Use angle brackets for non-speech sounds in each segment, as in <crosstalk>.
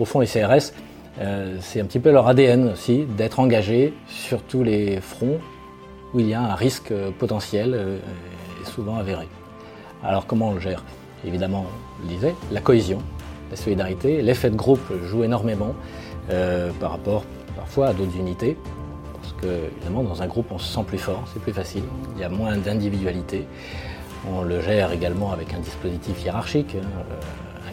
Au fond, les CRS, euh, c'est un petit peu leur ADN aussi, d'être engagés sur tous les fronts où il y a un risque potentiel et souvent avéré. Alors comment on le gère? Évidemment, on le disait, la cohésion, la solidarité, l'effet de groupe joue énormément par rapport parfois à d'autres unités. Parce que, évidemment, dans un groupe, on se sent plus fort, c'est plus facile, il y a moins d'individualité. On le gère également avec un dispositif hiérarchique, hein, euh,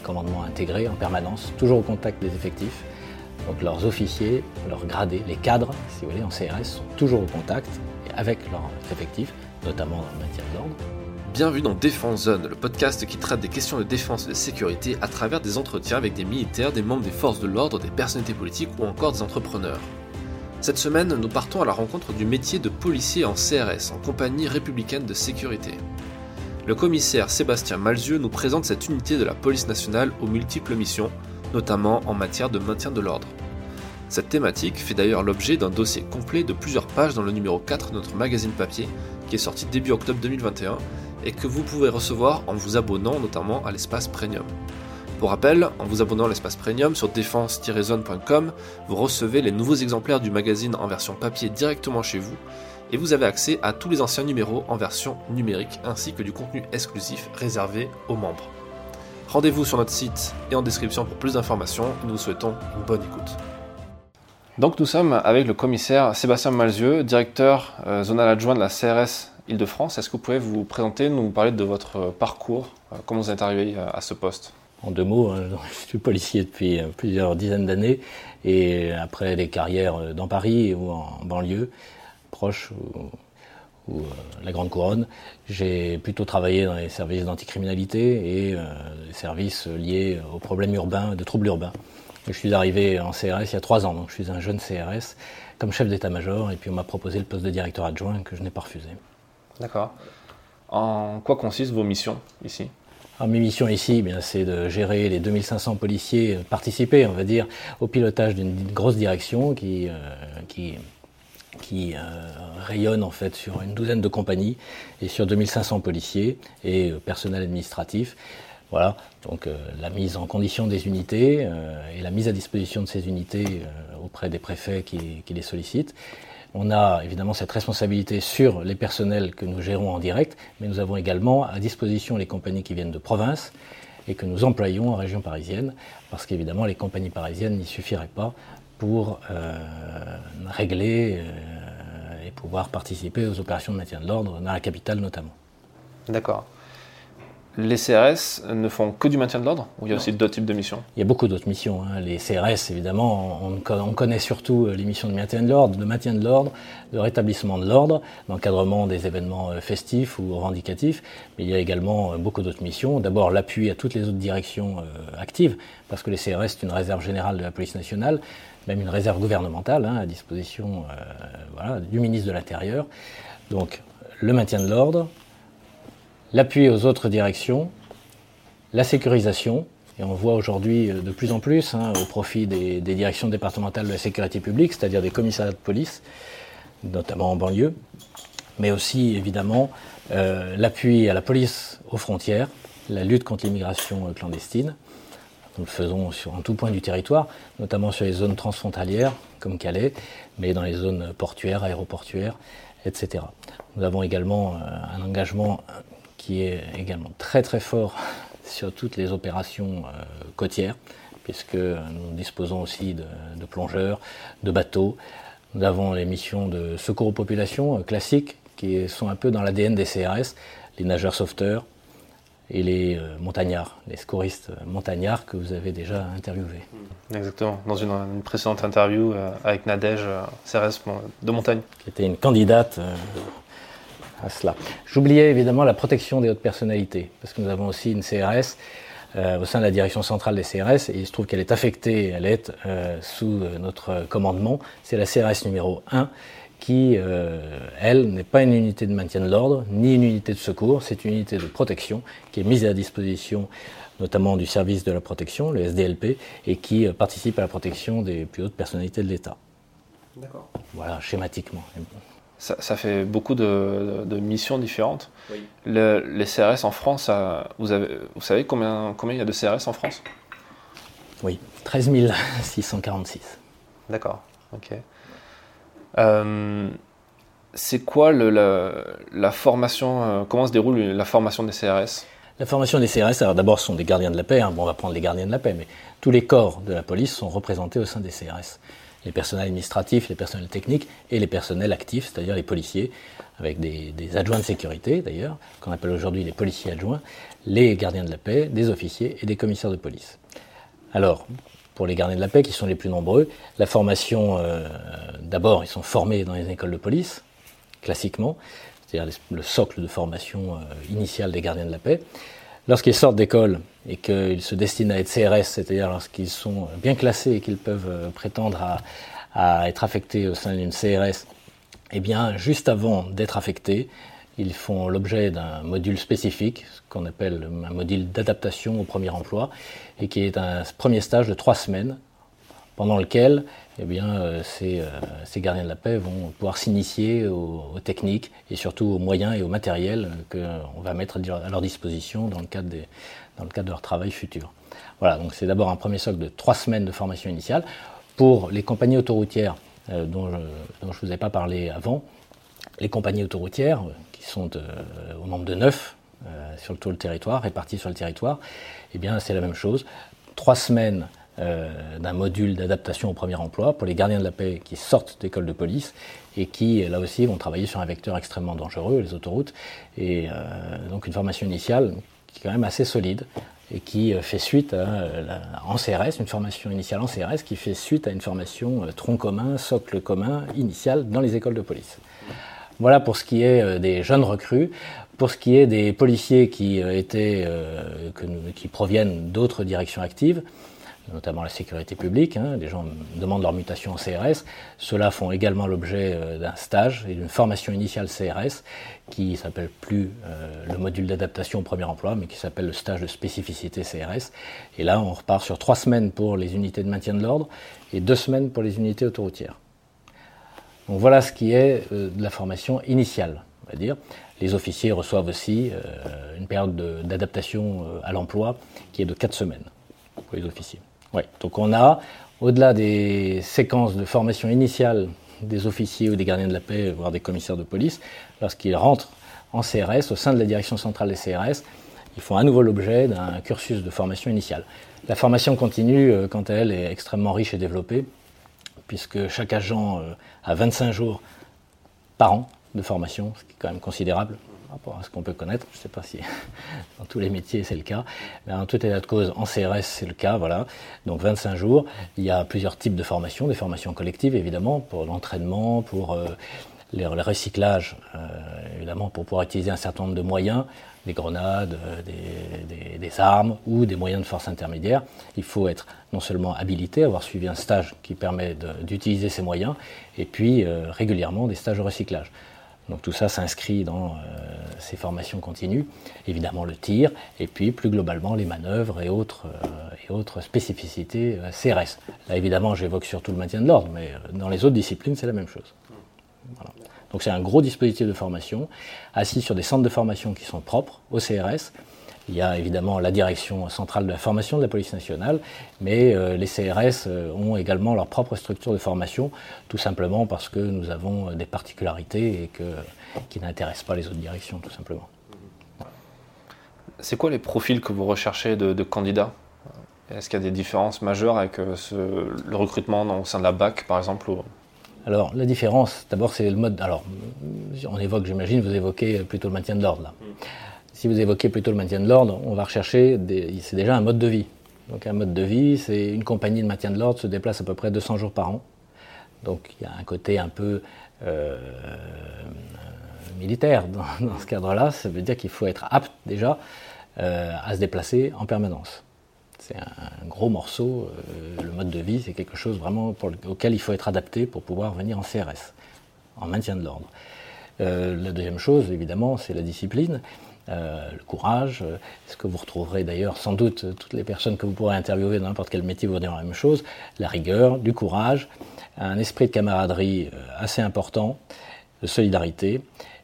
commandement intégré en permanence, toujours au contact des effectifs. Donc leurs officiers, leurs gradés, les cadres, si vous voulez, en CRS, sont toujours au contact avec leurs effectifs, notamment maintien de l'ordre. Bienvenue dans Défense Zone, le podcast qui traite des questions de défense et de sécurité à travers des entretiens avec des militaires, des membres des forces de l'ordre, des personnalités politiques ou encore des entrepreneurs. Cette semaine, nous partons à la rencontre du métier de policier en CRS, en compagnie républicaine de sécurité. Le commissaire Sébastien Malzieux nous présente cette unité de la police nationale aux multiples missions, notamment en matière de maintien de l'ordre. Cette thématique fait d'ailleurs l'objet d'un dossier complet de plusieurs pages dans le numéro 4 de notre magazine papier, qui est sorti début octobre 2021 et que vous pouvez recevoir en vous abonnant notamment à l'espace premium. Pour rappel, en vous abonnant à l'espace premium sur défense-zone.com, vous recevez les nouveaux exemplaires du magazine en version papier directement chez vous et vous avez accès à tous les anciens numéros en version numérique ainsi que du contenu exclusif réservé aux membres. Rendez-vous sur notre site et en description pour plus d'informations. Nous vous souhaitons une bonne écoute. Donc nous sommes avec le commissaire Sébastien Malzieux, directeur euh, zonal adjoint de la CRS Île-de-France. Est-ce que vous pouvez vous présenter, nous parler de votre parcours, euh, comment vous êtes arrivé euh, à ce poste? En deux mots, hein, <laughs> je suis policier depuis euh, plusieurs dizaines d'années et après des carrières dans Paris ou en banlieue, proche ou, la Grande Couronne, j'ai plutôt travaillé dans les services d'anticriminalité et les services liés aux problèmes urbains, de troubles urbains. je suis arrivé en CRS il y a trois ans, donc je suis un jeune CRS comme chef d'état-major et puis on m'a proposé le poste de directeur adjoint que je n'ai pas refusé. D'accord. En quoi consistent vos missions ici? Mes missions ici, eh c'est de gérer les 2500 policiers, euh, participer, on va dire, au pilotage d'une grosse direction qui, euh, qui, qui euh, rayonne en fait sur une douzaine de compagnies et sur 2500 policiers et personnel administratif. Voilà, donc la mise en condition des unités et la mise à disposition de ces unités auprès des préfets qui, qui les sollicitent. On a évidemment cette responsabilité sur les personnels que nous gérons en direct, mais nous avons également à disposition les compagnies qui viennent de province et que nous employons en région parisienne, parce qu'évidemment les compagnies parisiennes n'y suffiraient pas pour euh, régler euh, et pouvoir participer aux opérations de maintien de l'ordre dans la capitale notamment. D'accord. Les CRS ne font que du maintien de l'ordre ou il y a aussi d'autres types de missions? Il y a beaucoup d'autres missions. Hein. Les CRS, évidemment, on, connaît surtout euh, les missions de maintien de l'ordre, de maintien de l'ordre, de rétablissement de l'ordre, d'encadrement des événements festifs ou revendicatifs. Mais il y a également beaucoup d'autres missions. D'abord, l'appui à toutes les autres directions actives, parce que les CRS, c'est une réserve générale de la police nationale, même une réserve gouvernementale hein, à disposition du ministre de l'Intérieur. Donc, le maintien de l'ordre, l'appui aux autres directions, la sécurisation, et on voit aujourd'hui euh, de plus en plus hein, au profit des, directions départementales de la sécurité publique, c'est-à-dire des commissariats de police, notamment en banlieue, mais aussi évidemment euh, l'appui à la police aux frontières, la lutte contre l'immigration euh, clandestine. Nous le faisons sur un tout point du territoire, notamment sur les zones transfrontalières comme Calais, mais dans les zones portuaires, aéroportuaires, etc. Nous avons également un engagement qui est également très très fort <laughs> sur toutes les opérations euh, côtières, puisque nous disposons aussi de, plongeurs, de bateaux. Nous avons les missions de secours aux populations euh, classiques, qui sont un peu dans l'ADN des CRS, les nageurs sauveteurs et les euh, montagnards, les secouristes montagnards que vous avez déjà interviewés. Exactement, dans une, précédente interview avec Nadège, CRS de montagne. Qui était une candidate cela. J'oubliais évidemment la protection des hautes personnalités, parce que nous avons aussi une CRS euh, au sein de la direction centrale des CRS, et il se trouve qu'elle est affectée, elle est euh, sous euh, notre commandement, c'est la CRS numéro 1, qui, elle, n'est pas une unité de maintien de l'ordre, ni une unité de secours, c'est une unité de protection qui est mise à disposition notamment du service de la protection, le SDLP, et qui participe à la protection des plus hautes personnalités de l'État. D'accord. Voilà, schématiquement ça, fait beaucoup de, missions différentes. les CRS en France, vous, avez, vous, savez combien, combien il y a de CRS en France? Oui. 13 646. D'accord, ok. Euh, c'est quoi la, formation, euh, comment se déroule la formation des CRS La formation des CRS, alors d'abord, ce sont des gardiens de la paix, hein. bon, on va prendre les gardiens de la paix, mais tous les corps de la police sont représentés au sein des CRS. Les personnels administratifs, les personnels techniques et les personnels actifs, c'est-à-dire les policiers, avec des, des adjoints de sécurité d'ailleurs, qu'on appelle aujourd'hui les policiers adjoints, les gardiens de la paix, des officiers et des commissaires de police. Alors, pour les gardiens de la paix, qui sont les plus nombreux, la formation, euh, d'abord, ils sont formés dans les écoles de police, classiquement, c'est-à-dire le socle de formation euh, initiale des gardiens de la paix. Lorsqu'ils sortent d'école et qu'ils se destinent à être CRS, c'est-à-dire lorsqu'ils sont bien classés et qu'ils peuvent euh, prétendre à, être affectés au sein d'une CRS, eh bien, juste avant d'être affectés, ils font l'objet d'un module spécifique, ce qu'on appelle un module d'adaptation au premier emploi, et qui est un premier stage de trois semaines, pendant lequel eh bien, euh, euh, ces, gardiens de la paix vont pouvoir s'initier aux, techniques et surtout aux moyens et aux matériels qu'on va mettre à leur disposition dans le cadre, de leur travail futur. Voilà, donc c'est d'abord un premier socle de trois semaines de formation initiale. Pour les compagnies autoroutières euh, dont je ne vous ai pas parlé avant, les compagnies autoroutières, qui sont au nombre de neuf sur tout le territoire, réparties sur le territoire, eh bien c'est la même chose. Trois semaines euh, d'un module d'adaptation au premier emploi pour les gardiens de la paix qui sortent d'école de police et qui, là aussi, vont travailler sur un vecteur extrêmement dangereux, les autoroutes. Et euh, donc une formation initiale qui est quand même assez solide et qui euh, fait suite à, en CRS, une formation initiale en CRS qui fait suite à une formation tronc commun, socle commun, initiale dans les écoles de police. Voilà pour ce qui est des jeunes recrues. Pour ce qui est des policiers qui, étaient, qui proviennent d'autres directions actives, notamment la sécurité publique. Hein, les gens demandent leur mutation en CRS. Ceux-là font également l'objet euh, d'un stage et d'une formation initiale CRS qui s'appelle plus euh, le module d'adaptation au premier emploi, mais qui s'appelle le stage de spécificité CRS. Et là, on repart sur trois semaines pour les unités de maintien de l'ordre et deux semaines pour les unités autoroutières. Donc voilà ce qui est euh, de la formation initiale, on va dire. Les officiers reçoivent aussi une période d'adaptation à l'emploi qui est de quatre semaines pour les officiers. Ouais. Donc on a, au-delà des séquences de formation initiale des officiers ou des gardiens de la paix, voire des commissaires de police, lorsqu'ils rentrent en CRS, au sein de la direction centrale des CRS, ils font à nouveau l'objet d'un cursus de formation initiale. La formation continue, euh, quant à elle, est extrêmement riche et développée, puisque chaque agent euh, a 25 jours par an de formation, ce qui est quand même considérable rapport à ce qu'on peut connaître. Je ne sais pas si <laughs> dans tous les métiers c'est le cas. Mais en tout état de cause, en CRS c'est le cas. Voilà. Donc 25 jours. Il y a plusieurs types de formations, des formations collectives évidemment, pour l'entraînement, pour euh, le recyclage, euh, évidemment, pour pouvoir utiliser un certain nombre de moyens, des grenades, euh, des, armes ou des moyens de force intermédiaire. Il faut être non seulement habilité, avoir suivi un stage qui permet d'utiliser ces moyens, et puis régulièrement des stages de recyclage. Donc tout ça s'inscrit dans euh, ces formations continues, évidemment le tir, et puis plus globalement les manœuvres et autres, euh, et autres spécificités euh, CRS. Là évidemment j'évoque surtout le maintien de l'ordre, mais dans les autres disciplines c'est la même chose. Donc c'est un gros dispositif de formation, assis sur des centres de formation qui sont propres au CRS, il y a évidemment la direction centrale de la formation de la police nationale, mais euh, les CRS euh, ont également leur propre structure de formation, tout simplement parce que nous avons des particularités et que, qui n'intéressent pas les autres directions, tout simplement. C'est quoi les profils que vous recherchez de, candidats? Est-ce qu'il y a des différences majeures avec euh, le recrutement au sein de la BAC, par exemple alors, la différence, d'abord, c'est le mode. Alors, on évoque, j'imagine, vous évoquez plutôt le maintien de l'ordre, là. Mm si vous évoquez plutôt le maintien de l'ordre, on va rechercher, c'est déjà un mode de vie. Donc un mode de vie, c'est une compagnie de maintien de l'ordre se déplace à peu près 200 jours par an. Donc il y a un côté un peu euh, militaire dans, ce cadre-là. Ça veut dire qu'il faut être apte déjà euh, à se déplacer en permanence. C'est un, gros morceau. Euh, le mode de vie, c'est quelque chose vraiment auquel il faut être adapté pour pouvoir venir en CRS, en maintien de l'ordre. la deuxième chose, évidemment, c'est la discipline. Euh, le courage, euh, ce que vous retrouverez d'ailleurs sans doute euh, toutes les personnes que vous pourrez interviewer dans n'importe quel métier vous diront la même chose, la rigueur, du courage, un esprit de camaraderie assez important, de solidarité,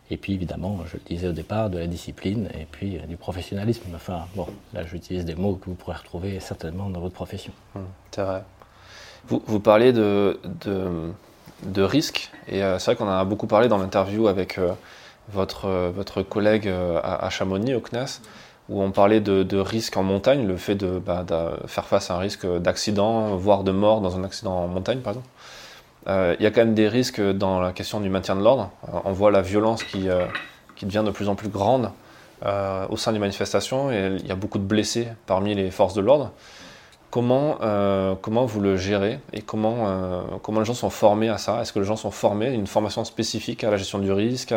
Et puis évidemment, je le disais au départ, de la discipline et puis du professionnalisme. Enfin, bon, là j'utilise des mots que vous pourrez retrouver certainement dans votre profession. Vrai. Vous, parlez de, de, de risques, et c'est vrai qu'on en a beaucoup parlé dans l'interview avec votre, votre collègue à, à Chamonix, au CNAS où on parlait de, de risque en montagne, le fait de, bah, faire face à un risque d'accident, voire de mort dans un accident en montagne, par exemple. Euh, il y a quand même des risques dans la question du maintien de l'ordre. Euh, on voit la violence qui, euh, qui, devient de plus en plus grande au sein des manifestations et il y a beaucoup de blessés parmi les forces de l'ordre. Comment, comment vous le gérez et comment, comment les gens sont formés à ça? Est-ce que les gens sont formés à une formation spécifique à la gestion du risque.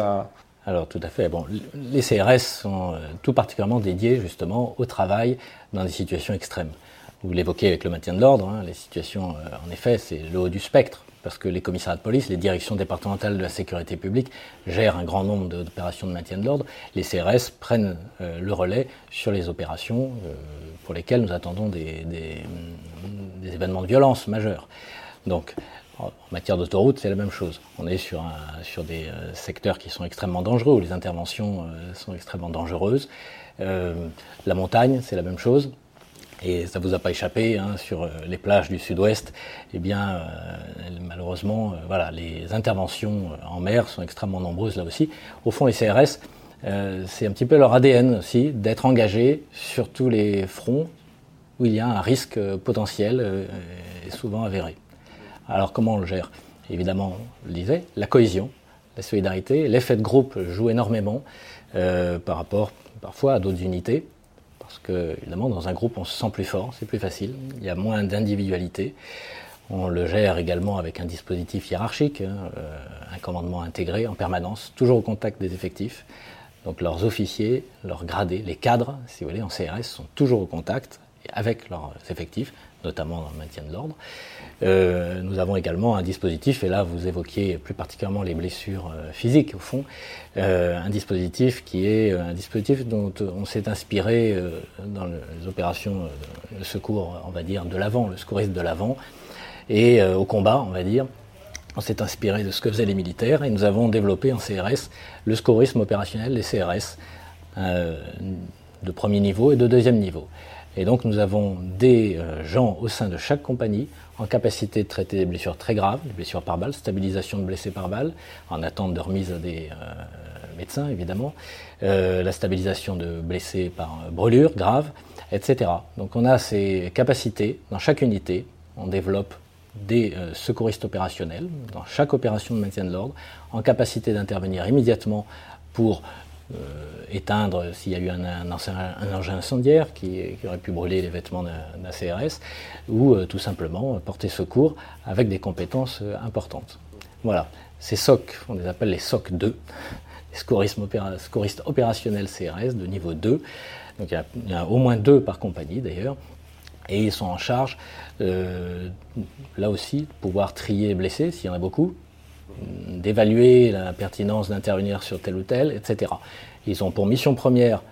Alors tout à fait. Bon, les CRS sont tout particulièrement dédiés justement au travail dans des situations extrêmes. Vous l'évoquez avec le maintien de l'ordre, hein, les situations, en effet, c'est le haut du spectre, parce que les commissariats de police, les directions départementales de la sécurité publique gèrent un grand nombre d'opérations de maintien de l'ordre. Les CRS prennent euh, le relais sur les opérations pour lesquelles nous attendons des, des événements de violence majeurs. Donc en matière d'autoroute, c'est la même chose. On est sur, des euh, secteurs qui sont extrêmement dangereux, où les interventions euh, sont extrêmement dangereuses. Euh, la montagne, c'est la même chose. Et ça vous a pas échappé, hein, sur les plages du sud-ouest, eh bien, malheureusement, voilà, les interventions en mer sont extrêmement nombreuses là aussi. Au fond, les CRS, c'est un petit peu leur ADN aussi, d'être engagés sur tous les fronts où il y a un risque potentiel et souvent avéré. Alors comment on le gère? Évidemment, on le disait, la cohésion, la solidarité, l'effet de groupe joue énormément euh, par rapport parfois à d'autres unités. Parce que, évidemment, dans un groupe, on se sent plus fort, c'est plus facile, il y a moins d'individualité. On le gère également avec un dispositif hiérarchique, hein, euh, un commandement intégré en permanence, toujours au contact des effectifs. Donc leurs officiers, leurs gradés, les cadres, si vous voulez, en CRS, sont toujours au contact avec leurs effectifs, notamment dans le maintien de l'ordre. Euh, nous avons également un dispositif, et là vous évoquiez plus particulièrement les blessures euh, physiques au fond, euh, un dispositif qui est un dispositif dont on s'est inspiré dans les opérations de secours, on va dire, de l'avant, le secouriste de l'avant, et au combat, on va dire. On s'est inspiré de ce que faisaient les militaires et nous avons développé en CRS le secourisme opérationnel des CRS de premier niveau et de deuxième niveau. Et donc nous avons des euh, gens au sein de chaque compagnie en capacité de traiter des blessures très graves, des blessures par balle, stabilisation de blessés par balle, en attente de remise des euh, médecins évidemment, euh, la stabilisation de blessés par brûlure grave, etc. Donc on a ces capacités dans chaque unité, on développe des secouristes opérationnels dans chaque opération de maintien de l'ordre, en capacité d'intervenir immédiatement pour éteindre s'il y a eu un, engin incendiaire qui, aurait pu brûler les vêtements d'un CRS, ou euh, tout simplement porter secours avec des compétences euh, importantes. Voilà, ces SOC, on les appelle les SOC 2, les secouristes opérationnels CRS de niveau 2. Donc il y, a, au moins deux par compagnie d'ailleurs. Et ils sont en charge, là aussi, de pouvoir trier les blessés, s'il y en a beaucoup, d'évaluer la pertinence d'intervenir sur tel ou tel, etc. Ils ont pour mission première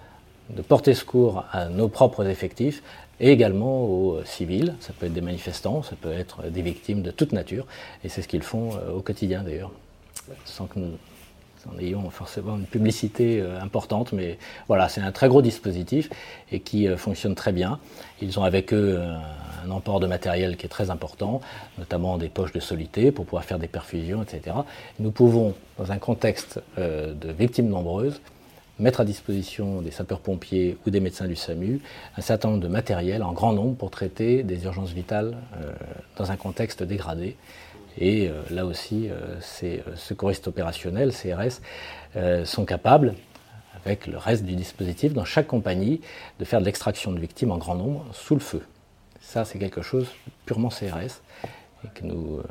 de porter secours à nos propres effectifs et également aux civils. Ça peut être des manifestants, ça peut être des victimes de toute nature, et c'est ce qu'ils font euh, au quotidien d'ailleurs, sans que nous en ayons forcément une publicité euh, importante, mais voilà, c'est un très gros dispositif et qui euh, fonctionne très bien. Ils ont avec eux un emport de matériel qui est très important, notamment des poches de solité pour pouvoir faire des perfusions, etc. Nous pouvons, dans un contexte euh, de victimes nombreuses, mettre à disposition des sapeurs-pompiers ou des médecins du SAMU un certain nombre de matériel en grand nombre pour traiter des urgences vitales euh, dans un contexte dégradé. Et euh, là aussi, ces secouristes opérationnels, CRS, sont capables, avec le reste du dispositif, dans chaque compagnie, de faire de l'extraction de victimes en grand nombre sous le feu. Ça, c'est quelque chose purement CRS et que nous, euh,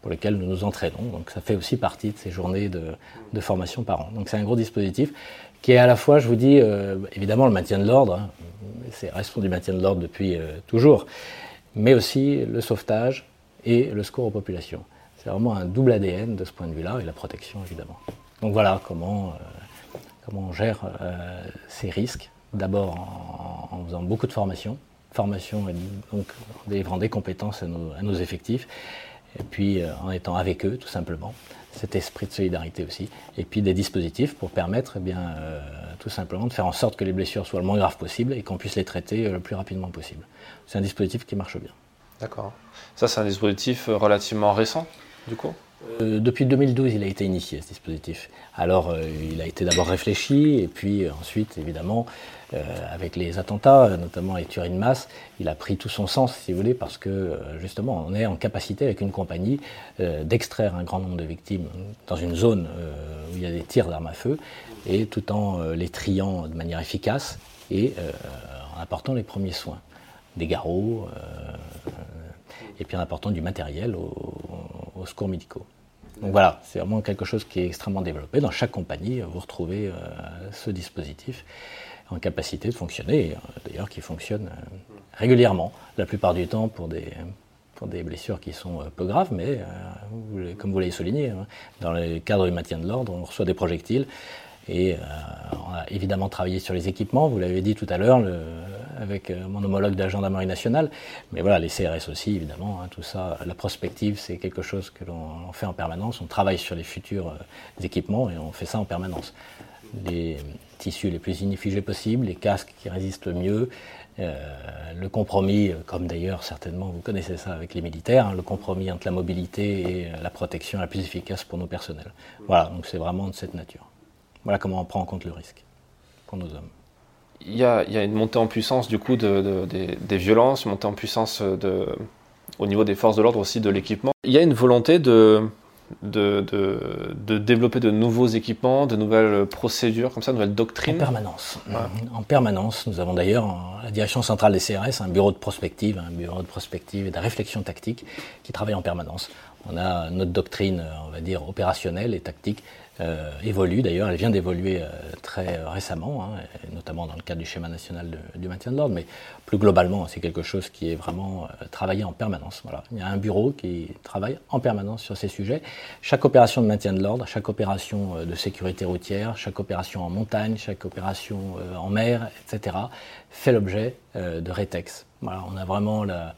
pour lequel nous nous entraînons. Donc ça fait aussi partie de ces journées de, formation par an. Donc c'est un gros dispositif qui est à la fois, je vous dis, euh, évidemment le maintien de l'ordre, hein, c'est restons du maintien de l'ordre depuis euh, toujours, mais aussi le sauvetage et le secours aux populations. C'est vraiment un double ADN de ce point de vue-là et la protection évidemment. Donc voilà comment, comment on gère ces risques. D'abord en, faisant beaucoup de formation, formation et donc en délivrant des compétences à nos, effectifs. et puis en étant avec eux tout simplement, cet esprit de solidarité aussi, et puis des dispositifs pour permettre eh bien, tout simplement de faire en sorte que les blessures soient le moins graves possible et qu'on puisse les traiter le plus rapidement possible. C'est un dispositif qui marche bien. D'accord. Ça, c'est un dispositif relativement récent, du coup? Euh, depuis 2012, il a été initié ce dispositif. Alors, euh, il a été d'abord réfléchi, et puis euh, ensuite, évidemment, avec les attentats, notamment les tueries de masse, il a pris tout son sens, si vous voulez, parce que justement, on est en capacité, avec une compagnie, d'extraire un grand nombre de victimes dans une zone où il y a des tirs d'armes à feu, et tout en les triant de manière efficace et en apportant les premiers soins. Des garrots, et puis en apportant du matériel aux secours médicaux. Donc voilà, c'est vraiment quelque chose qui est extrêmement développé. Dans chaque compagnie, vous retrouvez euh, ce dispositif en capacité de fonctionner, euh, d'ailleurs qui fonctionne euh, régulièrement, la plupart du temps pour des, pour des blessures qui sont peu graves, mais comme vous l'avez souligné, hein, dans le cadre du maintien de l'ordre, on reçoit des projectiles et on a évidemment travaillé sur les équipements, vous l'avez dit tout à l'heure, avec euh, mon homologue de la gendarmerie nationale. Mais voilà, les CRS aussi, évidemment, hein, tout ça. La prospective, c'est quelque chose que l'on fait en permanence. On travaille sur les futurs euh, équipements et on fait ça en permanence. Les tissus les plus inifugés possibles, les casques qui résistent mieux, euh, le compromis, comme d'ailleurs certainement vous connaissez ça avec les militaires, hein, le compromis entre la mobilité et la protection la plus efficace pour nos personnels. Voilà, donc c'est vraiment de cette nature. Voilà comment on prend en compte le risque pour nos hommes il y, a, une montée en puissance du coup de, des, violences, une montée en puissance de, au niveau des forces de l'ordre aussi de l'équipement. Il y a une volonté de, de, développer de nouveaux équipements, de nouvelles procédures, comme ça, de nouvelles doctrines En permanence. En permanence. Nous avons d'ailleurs, la direction centrale des CRS, un bureau de prospective, un bureau de prospective et de réflexion tactique qui travaille en permanence. On a notre doctrine, on va dire, opérationnelle et tactique euh, évolue d'ailleurs, elle vient d'évoluer euh, très récemment, hein, notamment dans le cadre du schéma national du maintien de l'ordre, mais plus globalement, c'est quelque chose qui est vraiment euh, travaillé en permanence. Voilà. Il y a un bureau qui travaille en permanence sur ces sujets. Chaque opération de maintien de l'ordre, chaque opération de sécurité routière, chaque opération en montagne, chaque opération en mer, etc., fait l'objet de rétex. Voilà, on a vraiment la,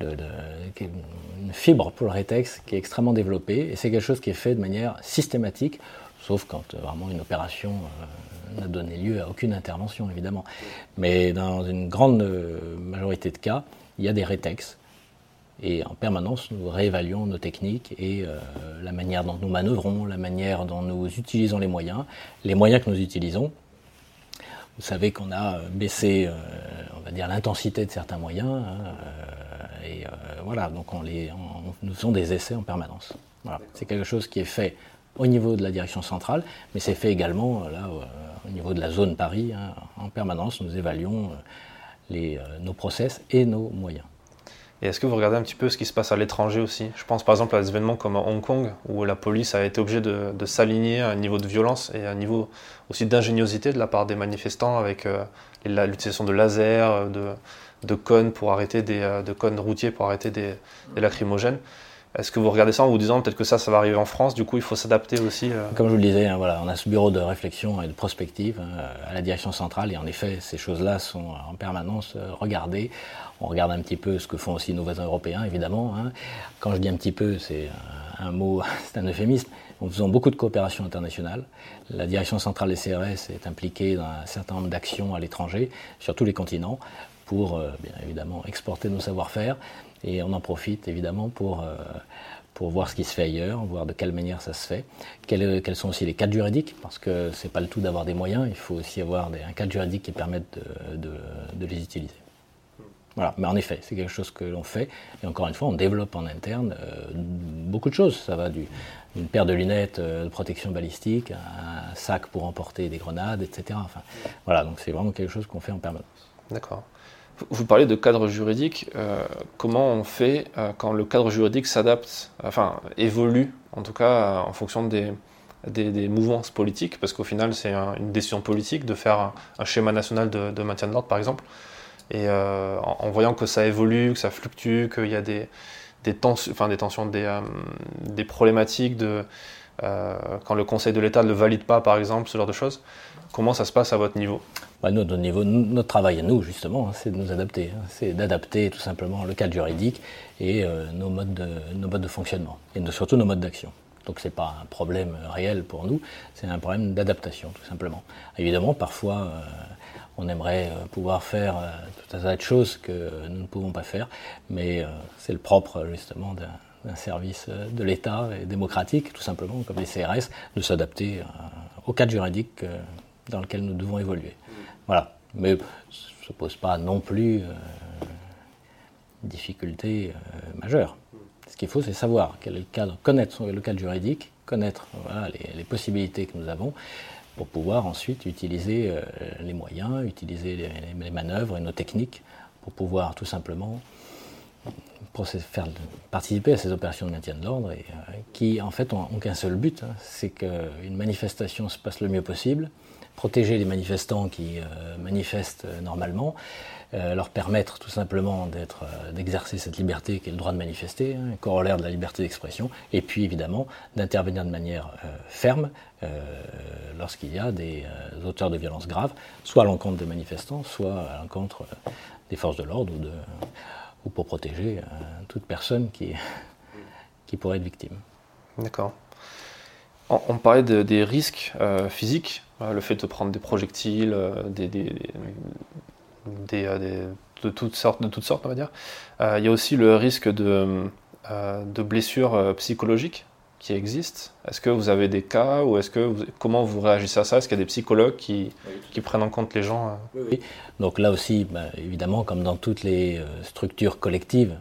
une fibre pour le rétex qui est extrêmement développée et c'est quelque chose qui est fait de manière systématique, sauf quand euh, vraiment une opération euh, n'a donné lieu à aucune intervention évidemment. Mais dans une grande euh, majorité de cas, il y a des rétex et en permanence nous réévaluons nos techniques et la manière dont nous manœuvrons, la manière dont nous utilisons les moyens, les moyens que nous utilisons. Vous savez qu'on a baissé, on va dire, l'intensité de certains moyens. Hein, et euh, voilà, donc on les, nous faisons des essais en permanence. C'est quelque chose qui est fait au niveau de la direction centrale, mais c'est fait également euh, là, euh, au niveau de la zone Paris. Hein, en permanence, nous évaluons les, nos process et nos moyens. Et est-ce que vous regardez un petit peu ce qui se passe à l'étranger aussi? Je pense par exemple à des événements comme à Hong Kong, où la police a été obligée de, s'aligner à un niveau de violence et à un niveau aussi d'ingéniosité de la part des manifestants avec l'utilisation de lasers, de, de cônes pour arrêter des euh, de cônes routiers pour arrêter des, lacrymogènes. Est-ce que vous regardez ça en vous disant peut-être que ça, ça va arriver en France, du coup il faut s'adapter aussi euh Comme je vous le disais, hein, voilà, on a ce bureau de réflexion et de prospective hein, à la direction centrale et en effet ces choses-là sont en permanence euh, regardées. On regarde un petit peu ce que font aussi nos voisins européens évidemment. Hein. Quand je dis un petit peu, c'est un mot, <laughs> c'est un euphémisme. Nous faisons beaucoup de coopération internationale. La direction centrale des CRS est impliquée dans un certain nombre d'actions à l'étranger, sur tous les continents, pour euh, bien évidemment exporter nos savoir-faire et on en profite évidemment pour, euh, pour voir ce qui se fait ailleurs, voir de quelle manière ça se fait, quels, sont aussi les cadres juridiques, parce que c'est pas le tout d'avoir des moyens, il faut aussi avoir un cadre juridique qui permette de, de, les utiliser. Voilà, mais en effet, c'est quelque chose que l'on fait, et encore une fois, on développe en interne euh, beaucoup de choses. Ça va d'une paire de lunettes de protection balistique, un sac pour emporter des grenades, etc. Enfin, voilà, donc c'est vraiment quelque chose qu'on fait en permanence. D'accord. Vous parlez de cadre juridique. Euh, comment on fait euh, quand le cadre juridique s'adapte, enfin évolue, en tout cas euh, en fonction des, des, mouvances politiques, parce qu'au final c'est une décision politique de faire un, schéma national de, maintien de l'ordre, par exemple. Et en, voyant que ça évolue, que ça fluctue, qu'il y a des, des, tensions, enfin, des, tensions des, des problématiques de quand le Conseil de l'État ne valide pas, par exemple, ce genre de choses. Comment ça se passe à votre niveau bah, notre, niveau, notre travail à nous, justement, hein, c'est de nous adapter. Hein. c'est d'adapter tout simplement le cadre juridique et nos, modes de, nos modes de fonctionnement, et surtout nos modes d'action. Donc ce n'est pas un problème réel pour nous, c'est un problème d'adaptation, tout simplement. Évidemment, parfois, on aimerait euh, pouvoir faire euh, tout un tas de choses que nous ne pouvons pas faire, mais euh, c'est le propre justement d'un service de l'État et démocratique, tout simplement, comme les CRS, de s'adapter au cadre juridique dans lequel nous devons évoluer. Voilà. Mais ça ne pose pas non plus une difficulté majeure. Ce qu'il faut, c'est savoir quel est le cadre, connaître le cadre juridique, connaître les, possibilités que nous avons, pour pouvoir ensuite utiliser euh, les moyens, utiliser les, manœuvres et nos techniques pour pouvoir tout simplement faire, participer à ces opérations de maintien de l'ordre et euh, qui en fait ont, qu'un seul but, hein, c'est qu'une manifestation se passe le mieux possible, protéger les manifestants qui euh, manifestent normalement, euh, leur permettre tout simplement d'exercer cette liberté qui est le droit de manifester, hein, corollaire de la liberté d'expression, et puis évidemment d'intervenir de manière ferme lorsqu'il y a des auteurs de violences graves, soit à l'encontre des manifestants, soit à l'encontre des forces de l'ordre ou, de, ou pour protéger toute personne qui, <laughs> qui pourrait être victime. D'accord. On, parlait des risques physiques, le fait de prendre des projectiles, euh, de, toutes sortes, on va dire. Euh, il y a aussi le risque de, euh, de blessures psychologiques qui existent. Est-ce que vous avez des cas ou est-ce que comment vous réagissez à ça? Est-ce qu'il y a des psychologues qui, qui, prennent en compte les gens oui, Donc là aussi, bah, évidemment, comme dans toutes les structures collectives,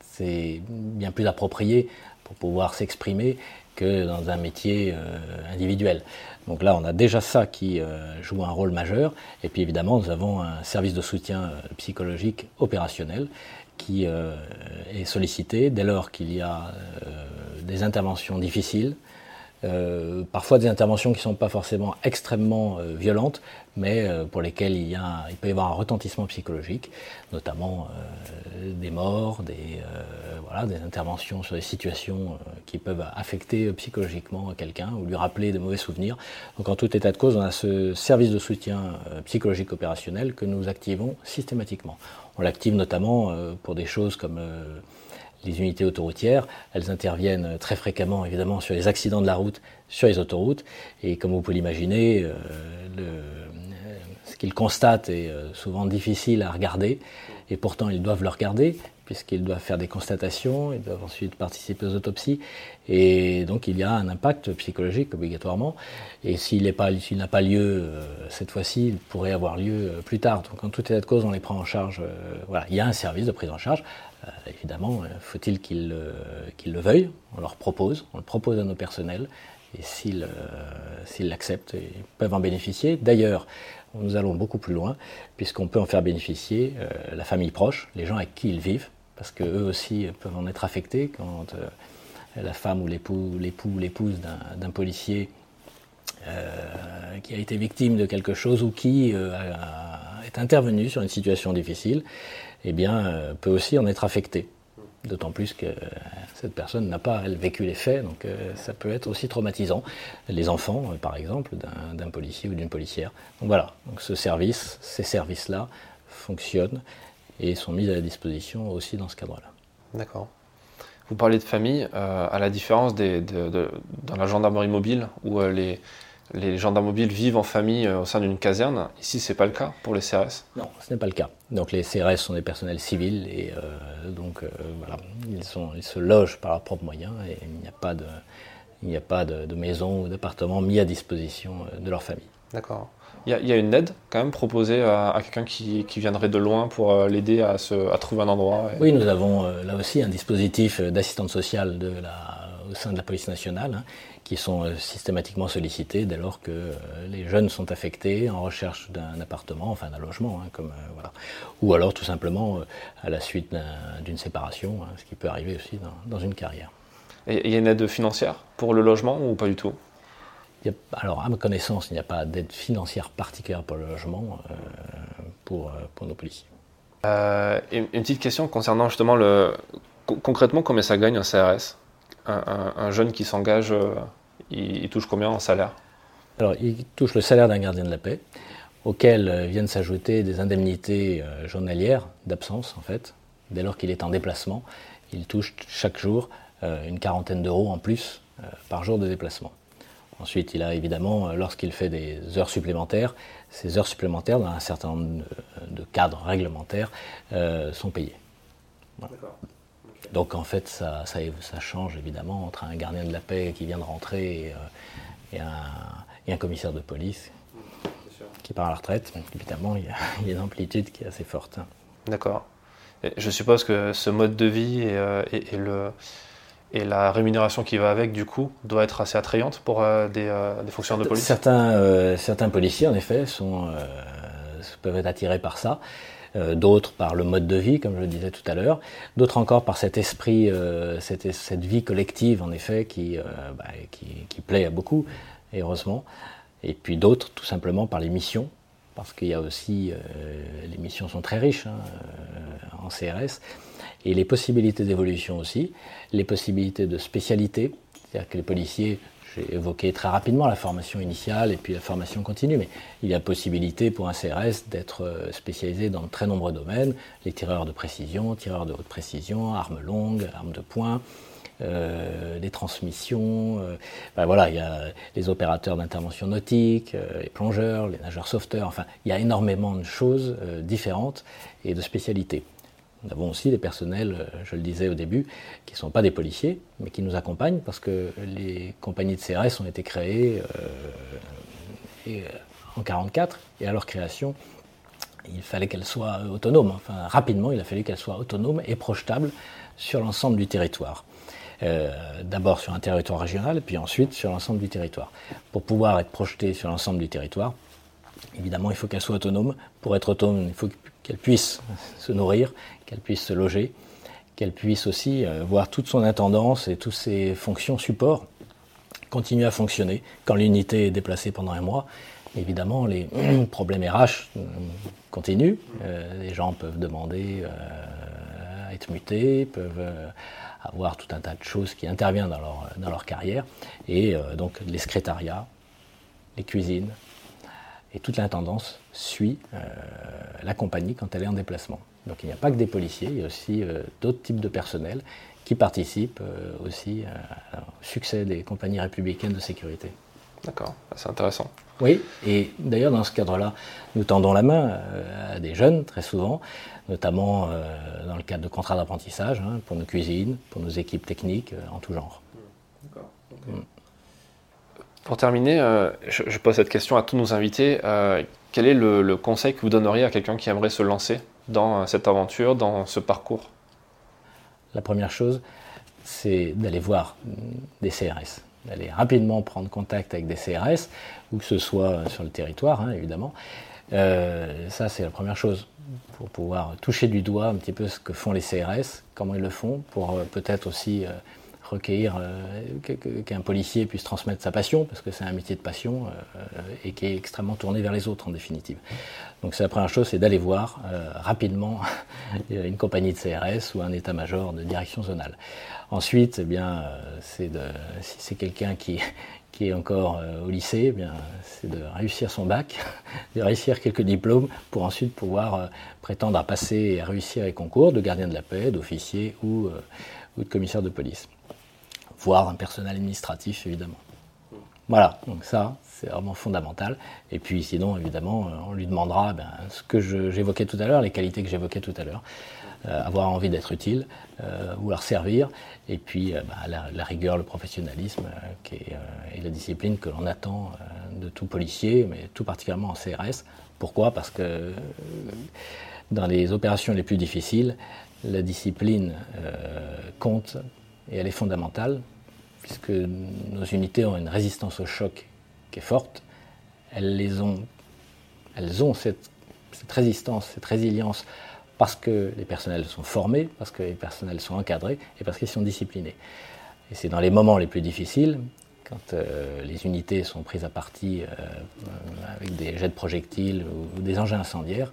c'est bien plus approprié pour pouvoir s'exprimer que dans un métier individuel. Donc là, on a déjà ça qui euh, joue un rôle majeur. Et puis évidemment, nous avons un service de soutien euh, psychologique opérationnel qui euh, est sollicité dès lors qu'il y a des interventions difficiles, euh, parfois des interventions qui ne sont pas forcément extrêmement euh, violentes, mais euh, pour lesquelles il, peut y avoir un retentissement psychologique, notamment des morts, des, des interventions sur des situations qui peuvent affecter psychologiquement quelqu'un ou lui rappeler de mauvais souvenirs. Donc en tout état de cause, on a ce service de soutien psychologique opérationnel que nous activons systématiquement. On l'active notamment pour des choses comme les unités autoroutières, elles interviennent très fréquemment évidemment sur les accidents de la route, sur les autoroutes, et comme vous pouvez l'imaginer, euh, ce qu'ils constatent est euh, souvent difficile à regarder, et pourtant ils doivent le regarder, puisqu'ils doivent faire des constatations, ils doivent ensuite participer aux autopsies, et donc il y a un impact psychologique obligatoirement, et s'il n'a pas, lieu euh, cette fois-ci, il pourrait avoir lieu plus tard. Donc en tout état de cause, on les prend en charge, voilà, il y a un service de prise en charge, euh, évidemment, euh, faut-il qu'ils le veuillent On leur propose, on le propose à nos personnels, et s'ils euh, l'acceptent, ils peuvent en bénéficier. D'ailleurs, nous allons beaucoup plus loin, puisqu'on peut en faire bénéficier la famille proche, les gens avec qui ils vivent, parce qu'eux aussi peuvent en être affectés quand la femme ou l'époux ou l'épouse d'un policier qui a été victime de quelque chose ou qui intervenu sur une situation difficile, eh bien, euh, peut aussi en être affecté. D'autant plus que euh, cette personne n'a pas, elle, vécu les faits, donc euh, ça peut être aussi traumatisant. Les enfants, par exemple, d'un policier ou d'une policière. Donc voilà, donc ce service, ces services-là fonctionnent et sont mis à la disposition aussi dans ce cadre-là. D'accord. Vous parlez de famille, à la différence des, de, dans la gendarmerie mobile, où les, les gendarmes mobiles vivent en famille euh, au sein d'une caserne. Ici, ce n'est pas le cas pour les CRS Non, ce n'est pas le cas. Donc les CRS sont des personnels civils et euh, donc euh, voilà, ils, sont, ils, se logent par leurs propres moyens et il n'y a pas de, il n'y a pas de, maison ou d'appartement mis à disposition de leur famille. D'accord. Il, y, a, une aide quand même proposée à, quelqu'un qui, viendrait de loin pour l'aider à, à, trouver un endroit Oui, nous avons là aussi un dispositif d'assistante sociale de la, au sein de la police nationale hein, qui sont euh, systématiquement sollicités dès lors que euh, les jeunes sont affectés en recherche d'un appartement, enfin d'un logement, hein, comme euh, voilà, ou alors tout simplement à la suite d'une séparation, hein, ce qui peut arriver aussi dans, une carrière. Et il y a une aide financière pour le logement ou pas du tout? Alors, à ma connaissance, il n'y a pas d'aide financière particulière pour le logement pour, pour, nos policiers. une, petite question concernant justement le. Concrètement, combien ça gagne un CRS un, un, jeune qui s'engage il, touche combien en salaire? Alors, il touche le salaire d'un gardien de la paix, auquel viennent s'ajouter des indemnités journalières d'absence, en fait. Dès lors qu'il est en déplacement, il touche chaque jour une quarantaine d'euros en plus par jour de déplacement. Ensuite, il a évidemment, lorsqu'il fait des heures supplémentaires, ces heures supplémentaires, dans un certain nombre de, cadres réglementaires, sont payées. Donc en fait, ça, change évidemment entre un gardien de la paix qui vient de rentrer et, euh, un, commissaire de police qui part à la retraite. Évidemment, il y, a, une amplitude qui est assez forte. D'accord. Je suppose que ce mode de vie et, euh, le, et la rémunération qui va avec, du coup, doit être assez attrayante pour euh, des, fonctionnaires de police? Certains, certains policiers, en effet, sont, peuvent être attirés par ça. Euh, d'autres par le mode de vie, comme je le disais tout à l'heure, d'autres encore par cet esprit, euh, cette, vie collective, en effet, euh, bah, qui, qui, plaît à beaucoup, et heureusement. Et puis d'autres, tout simplement, par les missions, parce qu'il y a aussi, les missions sont très riches hein, en CRS, et les possibilités d'évolution aussi, les possibilités de spécialité, c'est-à-dire que les policiers j'ai évoqué très rapidement la formation initiale et puis la formation continue, mais il y a possibilité pour un CRS d'être euh, spécialisé dans de très nombreux domaines, les tireurs de précision, tireurs de haute précision, armes longues, armes de poing, euh, les transmissions, euh, ben voilà, il y a les opérateurs d'intervention nautique, les plongeurs, les nageurs sauveteurs, enfin, il y a énormément de choses différentes et de spécialités. Nous avons aussi des personnels, euh, je le disais au début, qui ne sont pas des policiers, mais qui nous accompagnent parce que les compagnies de CRS ont été créées euh, en 1944 et à leur création, il fallait qu'elles soient autonomes. Enfin, rapidement, il a fallu qu'elles soient autonomes et projetables sur l'ensemble du territoire. Euh, d'abord sur un territoire régional, puis ensuite sur l'ensemble du territoire. Pour pouvoir être projetées sur l'ensemble du territoire, évidemment, il faut qu'elles soient autonomes. Pour être autonome, il faut qu'elle puisse se nourrir, qu'elle puisse se loger, qu'elle puisse aussi euh, voir toute son intendance et toutes ses fonctions support continuer à fonctionner quand l'unité est déplacée pendant un mois. Évidemment, les <clears throat> problèmes RH euh, continuent. Euh, les gens peuvent demander à être mutés, peuvent avoir tout un tas de choses qui interviennent dans leur, dans leur carrière. Et donc les secrétariats, les cuisines, et toute l'intendance suit la compagnie quand elle est en déplacement. Donc il n'y a pas que des policiers, il y a aussi euh, d'autres types de personnel qui participent euh, aussi au succès des compagnies républicaines de sécurité. D'accord, c'est intéressant. Oui, et d'ailleurs dans ce cadre-là, nous tendons la main à des jeunes très souvent, notamment dans le cadre de contrats d'apprentissage, hein, pour nos cuisines, pour nos équipes techniques, en tout genre. D'accord. Mm. Pour terminer, euh, je, pose cette question à tous nos invités. Euh, quel est le, conseil que vous donneriez à quelqu'un qui aimerait se lancer? Dans euh, cette aventure, dans ce parcours La première chose, c'est d'aller voir des CRS, d'aller rapidement prendre contact avec des CRS, où que ce soit sur le territoire, hein, évidemment. ça, c'est la première chose, pour pouvoir toucher du doigt un petit peu ce que font les CRS, comment ils le font, pour peut-être aussi recueillir, euh, qu'un policier puisse transmettre sa passion, parce que c'est un métier de passion euh, et qui est extrêmement tourné vers les autres en définitive. Donc c'est la première chose, c'est d'aller voir euh, rapidement <laughs> une compagnie de CRS ou un état-major de direction zonale. Ensuite, eh bien, c'est si c'est quelqu'un qui, qui est encore au lycée, eh bien, c'est de réussir son bac, <laughs> de réussir quelques diplômes pour ensuite pouvoir prétendre à passer et à réussir les concours de gardien de la paix, d'officier ou de commissaire de police voire un personnel administratif évidemment. Voilà, donc ça, c'est vraiment fondamental. Et puis sinon, évidemment, euh, on lui demandera ben, ce que j'évoquais tout à l'heure, les qualités que j'évoquais tout à l'heure. Euh, avoir envie d'être utile, euh, vouloir servir, et puis ben, la, rigueur, le professionnalisme et la discipline que l'on attend de tout policier, mais tout particulièrement en CRS. Pourquoi? Parce que dans les opérations les plus difficiles, la discipline compte et elle est fondamentale, puisque nos unités ont une résistance au choc qui est forte. Elles, les ont, elles ont cette, résistance, cette résilience, parce que les personnels sont formés, parce que les personnels sont encadrés et parce qu'ils sont disciplinés. Et c'est dans les moments les plus difficiles, quand euh, les unités sont prises à partie euh, avec des jets de projectiles ou des engins incendiaires,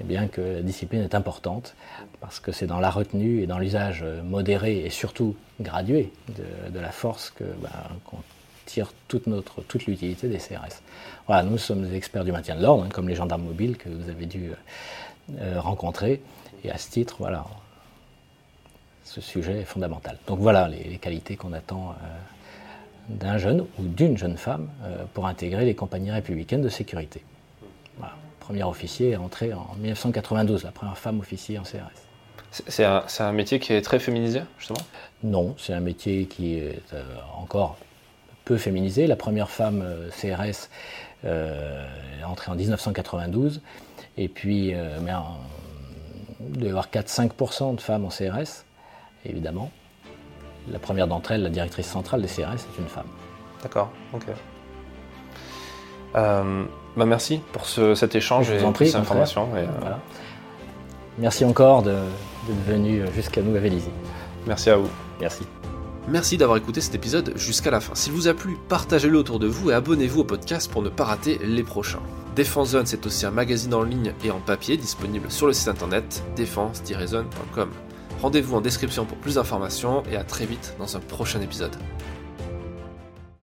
eh bien que la discipline est importante, parce que c'est dans la retenue et dans l'usage modéré et surtout gradué de, la force que, ben, qu'on tire toute notre toute l'utilité des CRS. Voilà, nous sommes des experts du maintien de l'ordre, hein, comme les gendarmes mobiles que vous avez dû rencontrer. Et à ce titre, voilà, ce sujet est fondamental. Donc voilà les, qualités qu'on attend d'un jeune ou d'une jeune femme pour intégrer les compagnies républicaines de sécurité. Premier officier est entré en 1992, la première femme officier en CRS. C'est un, métier qui est très féminisé, justement? Non, c'est un métier qui est euh, encore peu féminisé. La première femme euh, CRS euh, est entrée en 1992. Et puis, mais il doit y avoir 4-5% de femmes en CRS, évidemment. La première d'entre elles, la directrice centrale des CRS, est une femme. D'accord, ok. Bah merci pour cet échange et prie, ces informations. Merci encore d'être venu jusqu'à nous à Vélizy. Merci à vous. Merci. Merci d'avoir écouté cet épisode jusqu'à la fin. S'il vous a plu, partagez-le autour de vous et abonnez-vous au podcast pour ne pas rater les prochains. Défense Zone, c'est aussi un magazine en ligne et en papier disponible sur le site internet défense-zone.com. Rendez-vous en description pour plus d'informations et à très vite dans un prochain épisode.